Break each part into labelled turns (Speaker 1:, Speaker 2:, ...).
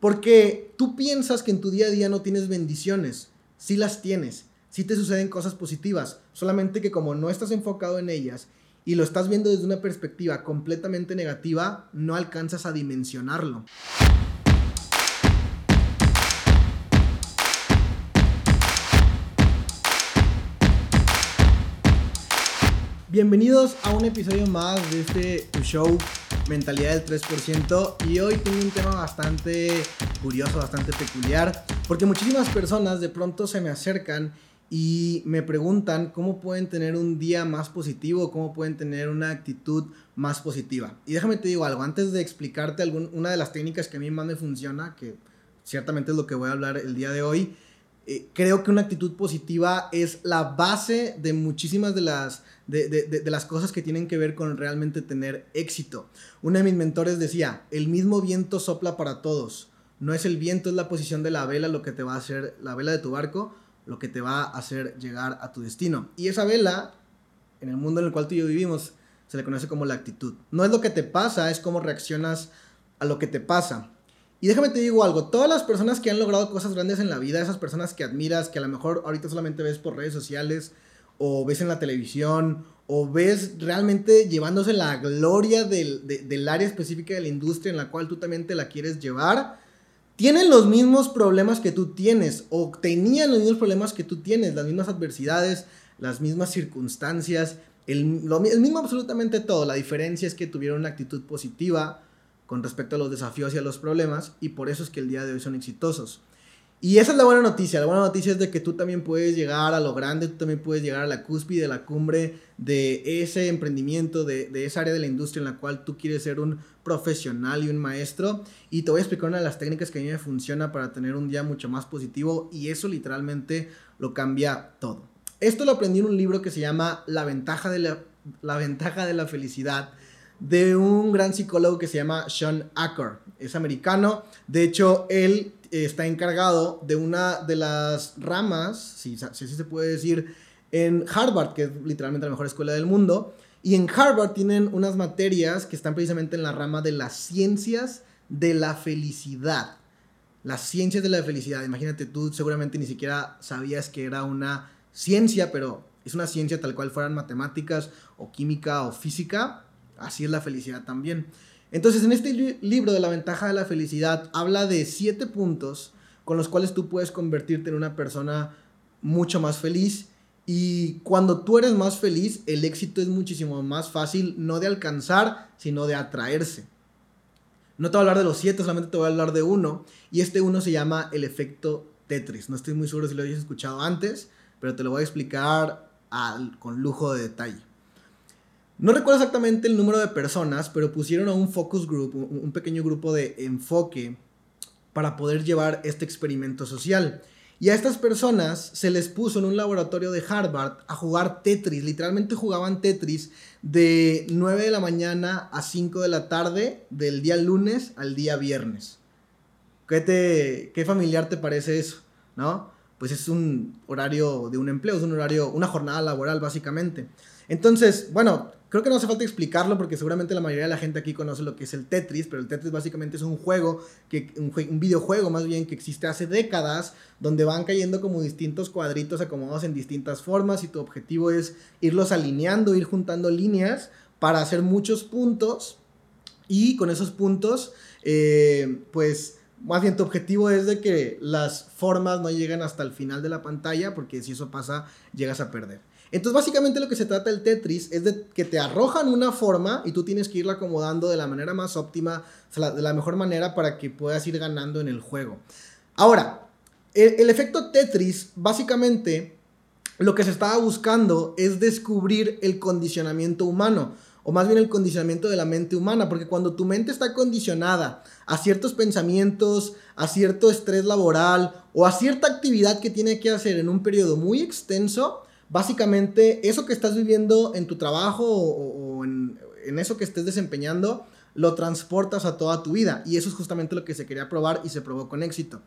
Speaker 1: Porque tú piensas que en tu día a día no tienes bendiciones. Sí las tienes. Sí te suceden cosas positivas. Solamente que como no estás enfocado en ellas y lo estás viendo desde una perspectiva completamente negativa, no alcanzas a dimensionarlo. Bienvenidos a un episodio más de este show Mentalidad del 3% y hoy tengo un tema bastante curioso, bastante peculiar, porque muchísimas personas de pronto se me acercan y me preguntan cómo pueden tener un día más positivo, cómo pueden tener una actitud más positiva. Y déjame te digo algo, antes de explicarte una de las técnicas que a mí más me funciona, que ciertamente es lo que voy a hablar el día de hoy, eh, creo que una actitud positiva es la base de muchísimas de las, de, las cosas que tienen que ver con realmente tener éxito. Uno de mis mentores decía, el mismo viento sopla para todos. No es el viento, es la posición de la vela lo que te va a hacer, la vela de tu barco, lo que te va a hacer llegar a tu destino. Y esa vela, en el mundo en el cual tú y yo vivimos, se le conoce como la actitud. No es lo que te pasa, es cómo reaccionas a lo que te pasa. Y déjame te digo algo, todas las personas que han logrado cosas grandes en la vida, esas personas que admiras, que a lo mejor ahorita solamente ves por redes sociales, o ves en la televisión, o ves realmente llevándose la gloria del, del área específica de la industria en la cual tú también te la quieres llevar, tienen los mismos problemas que tú tienes, o tenían los mismos problemas que tú tienes, las mismas adversidades, las mismas circunstancias, el, el mismo absolutamente todo. La diferencia es que tuvieron una actitud positiva, con respecto a los desafíos y a los problemas y por eso es que el día de hoy son exitosos. Y esa es la buena noticia. La buena noticia es de que tú también puedes llegar a lo grande, tú también puedes llegar a la cúspide, de la cumbre de ese emprendimiento, de, de, esa área de la industria en la cual tú quieres ser un profesional y un maestro. Y te voy a explicar una de las técnicas que a mí me funciona para tener un día mucho más positivo y eso literalmente lo cambia todo. Esto lo aprendí en un libro que se llama La ventaja de la, la, ventaja de la felicidad de un gran psicólogo que se llama Sean Acker. Es americano. De hecho, él está encargado de una de las ramas, si, así se puede decir, en Harvard, que es literalmente la mejor escuela del mundo. Y en Harvard tienen unas materias que están precisamente en la rama de las ciencias de la felicidad. Las ciencias de la felicidad. Imagínate, tú seguramente ni siquiera sabías que era una ciencia, pero es una ciencia tal cual fueran matemáticas o química o física así es la felicidad también. Entonces, en este libro de la ventaja de la felicidad, habla de siete puntos con los cuales tú puedes convertirte en una persona mucho más feliz. Y cuando tú eres más feliz, el éxito es muchísimo más fácil, no de alcanzar, sino de atraerse. No te voy a hablar de los siete, solamente te voy a hablar de uno. Y este uno se llama el efecto Tetris. No estoy muy seguro si lo habéis escuchado antes, pero te lo voy a explicar con lujo de detalle. No recuerdo exactamente el número de personas, pero pusieron a un focus group, un pequeño grupo de enfoque para poder llevar este experimento social. Y a estas personas se les puso en un laboratorio de Harvard a jugar Tetris. Literalmente jugaban Tetris de 9 de la mañana a 5 de la tarde, del día lunes al día viernes. ¿Qué, te, qué familiar te parece eso? ¿No? Pues es un horario de un empleo, es un horario, una jornada laboral básicamente. Entonces, bueno, Creo que no hace falta explicarlo porque seguramente la mayoría de la gente aquí conoce lo que es el Tetris, pero el Tetris básicamente es un juego, que, un, videojuego más bien que existe hace décadas, donde van cayendo como distintos cuadritos acomodados en distintas formas y tu objetivo es irlos alineando, ir juntando líneas para hacer muchos puntos y con esos puntos, eh, pues más bien tu objetivo es de que las formas no lleguen hasta el final de la pantalla porque si eso pasa llegas a perder. Entonces, básicamente lo que se trata el Tetris es de que te arrojan una forma y tú tienes que irla acomodando de la manera más óptima, de la mejor manera para que puedas ir ganando en el juego. Ahora, el, efecto Tetris, básicamente, lo que se estaba buscando es descubrir el condicionamiento humano, o más bien el condicionamiento de la mente humana, porque cuando tu mente está condicionada a ciertos pensamientos, a cierto estrés laboral o a cierta actividad que tiene que hacer en un periodo muy extenso, básicamente eso que estás viviendo en tu trabajo o, en, eso que estés desempeñando, lo transportas a toda tu vida. Y eso es justamente lo que se quería probar y se probó con éxito.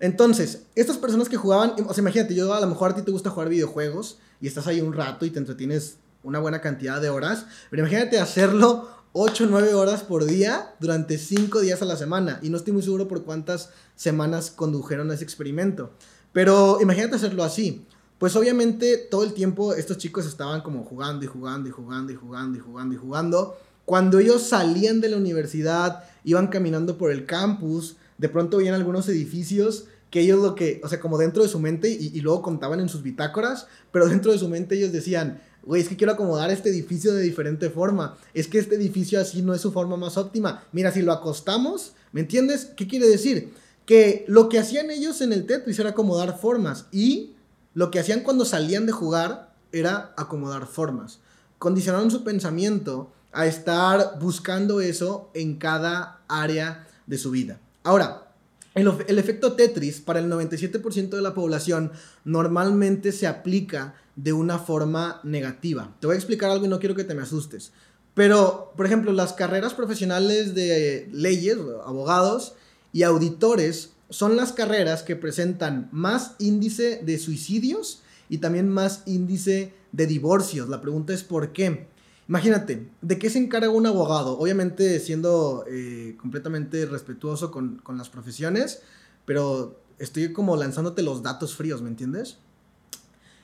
Speaker 1: Entonces, estas personas que jugaban, o sea, imagínate, yo a lo mejor a ti te gusta jugar videojuegos y estás ahí un rato y te entretienes una buena cantidad de horas, pero imagínate hacerlo 8 o 9 horas por día durante 5 días a la semana. Y no estoy muy seguro por cuántas semanas condujeron ese experimento. Pero imagínate hacerlo así. Pues obviamente todo el tiempo estos chicos estaban como jugando y jugando y jugando y jugando y jugando y jugando. Cuando ellos salían de la universidad, iban caminando por el campus, de pronto veían algunos edificios que ellos lo que, o sea, como dentro de su mente y, y luego contaban en sus bitácoras, pero dentro de su mente ellos decían, güey, es que quiero acomodar este edificio de diferente forma, es que este edificio así no es su forma más óptima. Mira, si lo acostamos, ¿me entiendes? ¿Qué quiere decir? Que lo que hacían ellos en el Tetris era acomodar formas y lo que hacían cuando salían de jugar era acomodar formas. Condicionaron su pensamiento a estar buscando eso en cada área de su vida. Ahora, el, efecto Tetris para el 97% de la población normalmente se aplica de una forma negativa. Te voy a explicar algo y no quiero que te me asustes. Pero, por ejemplo, las carreras profesionales de leyes, abogados y auditores son las carreras que presentan más índice de suicidios y también más índice de divorcios. La pregunta es ¿por qué? Imagínate, ¿de qué se encarga un abogado? Obviamente siendo eh, completamente respetuoso con, las profesiones, pero estoy como lanzándote los datos fríos, ¿me entiendes?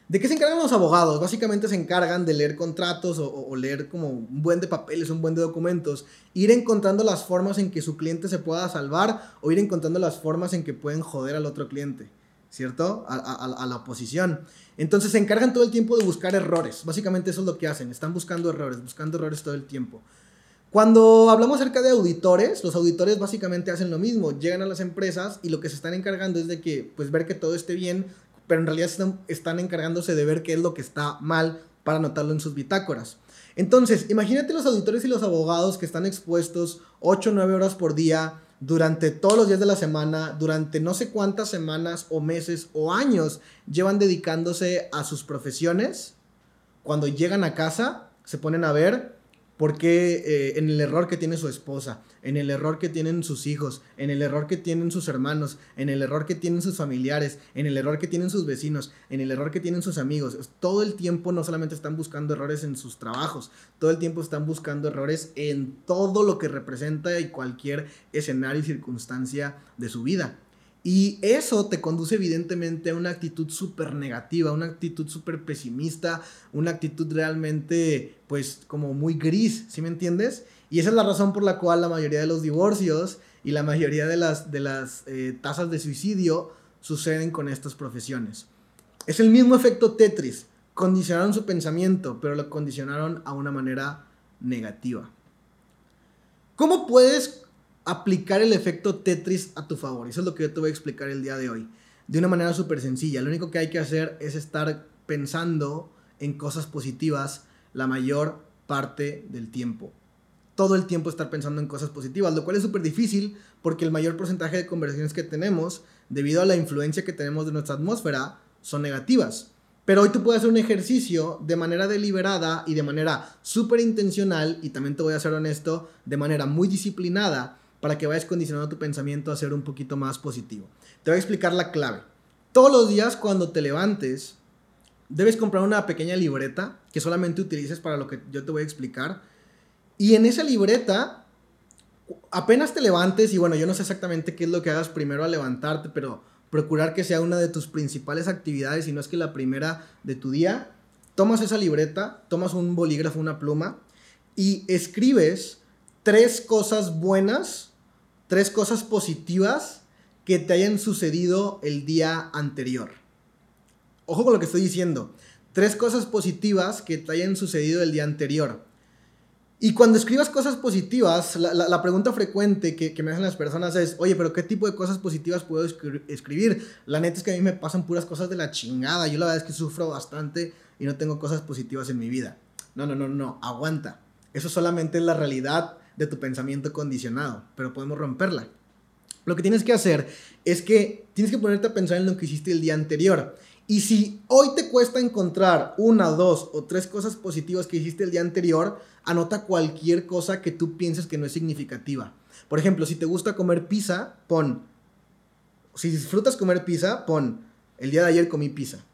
Speaker 1: ¿De qué se encargan los abogados? Básicamente se encargan de leer contratos o, leer como un buen de papeles, un buen de documentos, ir encontrando las formas en que su cliente se pueda salvar o ir encontrando las formas en que pueden joder al otro cliente. ¿cierto? A, la oposición. Entonces se encargan todo el tiempo de buscar errores. Básicamente eso es lo que hacen. Están buscando errores, buscando errores todo el tiempo. Cuando hablamos acerca de auditores, los auditores básicamente hacen lo mismo. Llegan a las empresas y lo que se están encargando es de que, pues, ver que todo esté bien, pero en realidad están, encargándose de ver qué es lo que está mal para anotarlo en sus bitácoras. Entonces, imagínate los auditores y los abogados que están expuestos 8 o 9 horas por día durante todos los días de la semana, durante no sé cuántas semanas o meses o años llevan dedicándose a sus profesiones, cuando llegan a casa se ponen a ver porque eh, en el error que tiene su esposa, en el error que tienen sus hijos, en el error que tienen sus hermanos, en el error que tienen sus familiares, en el error que tienen sus vecinos, en el error que tienen sus amigos. Todo el tiempo no solamente están buscando errores en sus trabajos, todo el tiempo están buscando errores en todo lo que representa y cualquier escenario y circunstancia de su vida. Y eso te conduce evidentemente a una actitud súper negativa, una actitud súper pesimista, una actitud realmente pues como muy gris, ¿sí me entiendes? Y esa es la razón por la cual la mayoría de los divorcios y la mayoría de las, de las eh, tasas de suicidio suceden con estas profesiones. Es el mismo efecto Tetris. Condicionaron su pensamiento, pero lo condicionaron a una manera negativa. ¿Cómo puedes aplicar el efecto Tetris a tu favor. Eso es lo que yo te voy a explicar el día de hoy. De una manera súper sencilla. Lo único que hay que hacer es estar pensando en cosas positivas la mayor parte del tiempo. Todo el tiempo estar pensando en cosas positivas, lo cual es súper difícil porque el mayor porcentaje de conversaciones que tenemos, debido a la influencia que tenemos de nuestra atmósfera, son negativas. Pero hoy tú puedes hacer un ejercicio de manera deliberada y de manera súper intencional, y también te voy a ser honesto, de manera muy disciplinada, para que vayas condicionando tu pensamiento a ser un poquito más positivo. Te voy a explicar la clave. Todos los días cuando te levantes, debes comprar una pequeña libreta que solamente utilices para lo que yo te voy a explicar. Y en esa libreta, apenas te levantes, y bueno, yo no sé exactamente qué es lo que hagas primero al levantarte, pero procurar que sea una de tus principales actividades y no es que la primera de tu día, tomas esa libreta, tomas un bolígrafo, una pluma y escribes tres cosas buenas tres cosas positivas que te hayan sucedido el día anterior. Ojo con lo que estoy diciendo. Tres cosas positivas que te hayan sucedido el día anterior. Y cuando escribas cosas positivas, la, pregunta frecuente que, me hacen las personas es, oye, pero ¿qué tipo de cosas positivas puedo escribir? La neta es que a mí me pasan puras cosas de la chingada. Yo la verdad es que sufro bastante y no tengo cosas positivas en mi vida. No, no, no, no, aguanta. Eso solamente es la realidad de tu pensamiento condicionado, pero podemos romperla. Lo que tienes que hacer es que tienes que ponerte a pensar en lo que hiciste el día anterior. Y si hoy te cuesta encontrar una, dos o tres cosas positivas que hiciste el día anterior, anota cualquier cosa que tú pienses que no es significativa. Por ejemplo, si te gusta comer pizza, pon. Si disfrutas comer pizza, pon. El día de ayer comí pizza.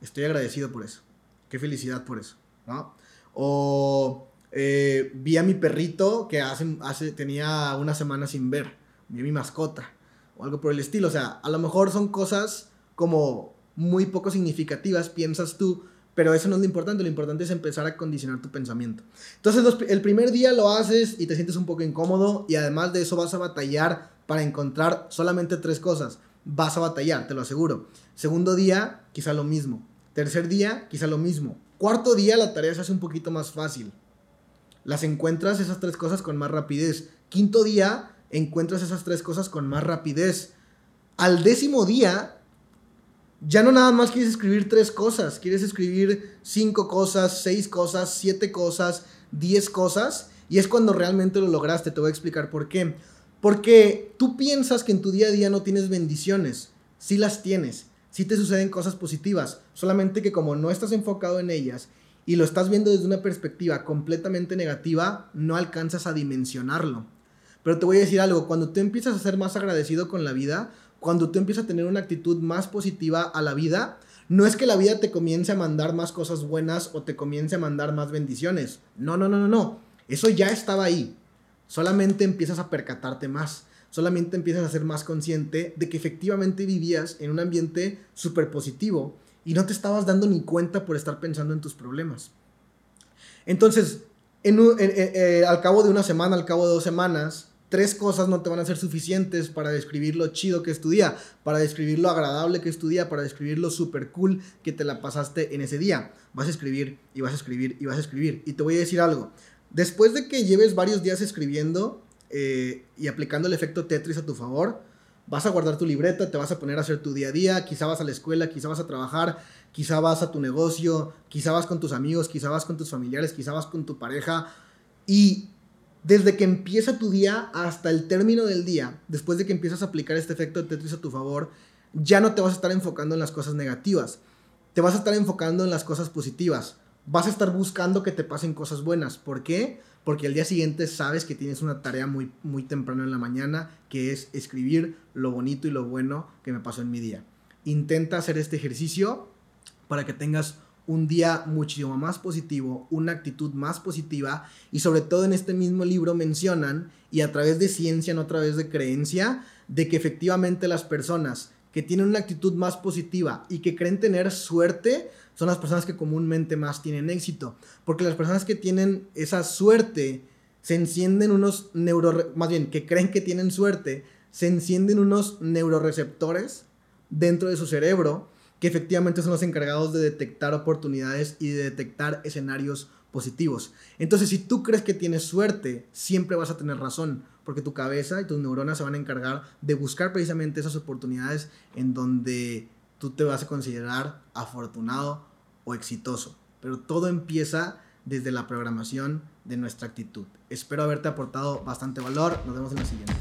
Speaker 1: Estoy agradecido por eso. Qué felicidad por eso. ¿no? O eh, vi a mi perrito que hace, tenía una semana sin ver, vi a mi mascota o algo por el estilo. O sea, a lo mejor son cosas como muy poco significativas, piensas tú, pero eso no es lo importante, lo importante es empezar a condicionar tu pensamiento. Entonces el primer día lo haces y te sientes un poco incómodo y además de eso vas a batallar para encontrar solamente tres cosas. Vas a batallar, te lo aseguro. Segundo día, quizá lo mismo. Tercer día, quizá lo mismo. Cuarto día la tarea se hace un poquito más fácil. Las encuentras esas tres cosas con más rapidez. Quinto día, encuentras esas tres cosas con más rapidez. Al décimo día, ya no nada más quieres escribir tres cosas, quieres escribir cinco cosas, seis cosas, siete cosas, diez cosas, y es cuando realmente lo lograste. Te voy a explicar por qué. Porque tú piensas que en tu día a día no tienes bendiciones, sí las tienes, sí te suceden cosas positivas, solamente que como no estás enfocado en ellas y lo estás viendo desde una perspectiva completamente negativa, no alcanzas a dimensionarlo. Pero te voy a decir algo, cuando tú empiezas a ser más agradecido con la vida, cuando tú empiezas a tener una actitud más positiva a la vida, no es que la vida te comience a mandar más cosas buenas o te comience a mandar más bendiciones. No, no, no, no, no. Eso ya estaba ahí. Solamente empiezas a percatarte más. Solamente empiezas a ser más consciente de que efectivamente vivías en un ambiente súper positivo y no te estabas dando ni cuenta por estar pensando en tus problemas. Entonces, eh, al cabo de una semana, al cabo de dos semanas, tres cosas no te van a ser suficientes para describir lo chido que es para describir lo agradable que es para describir lo super cool que te la pasaste en ese día. Vas a escribir y vas a escribir y vas a escribir. Y te voy a decir algo. Después de que lleves varios días escribiendo eh, y aplicando el efecto Tetris a tu favor, vas a guardar tu libreta, te vas a poner a hacer tu día a día, quizá vas a la escuela, quizá vas a trabajar, quizá vas a tu negocio, quizá vas con tus amigos, quizá vas con tus familiares, quizá vas con tu pareja y desde que empieza tu día hasta el término del día, después de que empiezas a aplicar este efecto de Tetris a tu favor, ya no te vas a estar enfocando en las cosas negativas, te vas a estar enfocando en las cosas positivas. Vas a estar buscando que te pasen cosas buenas. ¿Por qué? Porque al día siguiente sabes que tienes una tarea muy, muy temprano en la mañana, que es escribir lo bonito y lo bueno que me pasó en mi día. Intenta hacer este ejercicio para que tengas un día muchísimo más positivo, una actitud más positiva y sobre todo en este mismo libro mencionan y a través de ciencia, no a través de creencia, de que efectivamente las personas que tienen una actitud más positiva y que creen tener suerte son las personas que comúnmente más tienen éxito, porque las personas que tienen esa suerte se encienden unos neuro más bien que creen que tienen suerte, se encienden unos neuroreceptores dentro de su cerebro que efectivamente son los encargados de detectar oportunidades y de detectar escenarios positivos. Entonces, si tú crees que tienes suerte, siempre vas a tener razón, porque tu cabeza y tus neuronas se van a encargar de buscar precisamente esas oportunidades en donde tú te vas a considerar afortunado o exitoso. Pero todo empieza desde la programación de nuestra actitud. Espero haberte aportado bastante valor. Nos vemos en la siguiente.